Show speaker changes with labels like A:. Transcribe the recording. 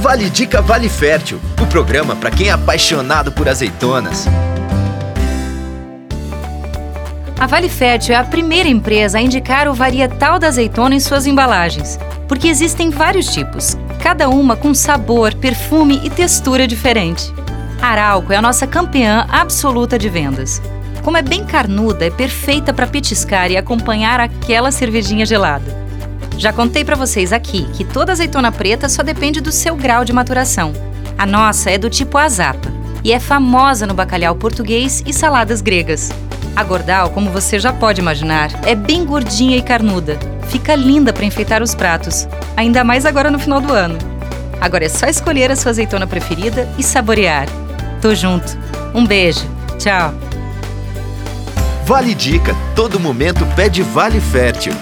A: Vale Dica Vale Fértil, o programa para quem é apaixonado por azeitonas.
B: A Vale Fértil é a primeira empresa a indicar o varietal da azeitona em suas embalagens, porque existem vários tipos, cada uma com sabor, perfume e textura diferente. A Arauco é a nossa campeã absoluta de vendas. Como é bem carnuda, é perfeita para petiscar e acompanhar aquela cervejinha gelada. Já contei para vocês aqui que toda azeitona preta só depende do seu grau de maturação. A nossa é do tipo azapa e é famosa no bacalhau português e saladas gregas. A Gordal, como você já pode imaginar, é bem gordinha e carnuda. Fica linda para enfeitar os pratos, ainda mais agora no final do ano. Agora é só escolher a sua azeitona preferida e saborear. Tô junto. Um beijo. Tchau.
A: Vale Dica. Todo momento pede Vale Fértil.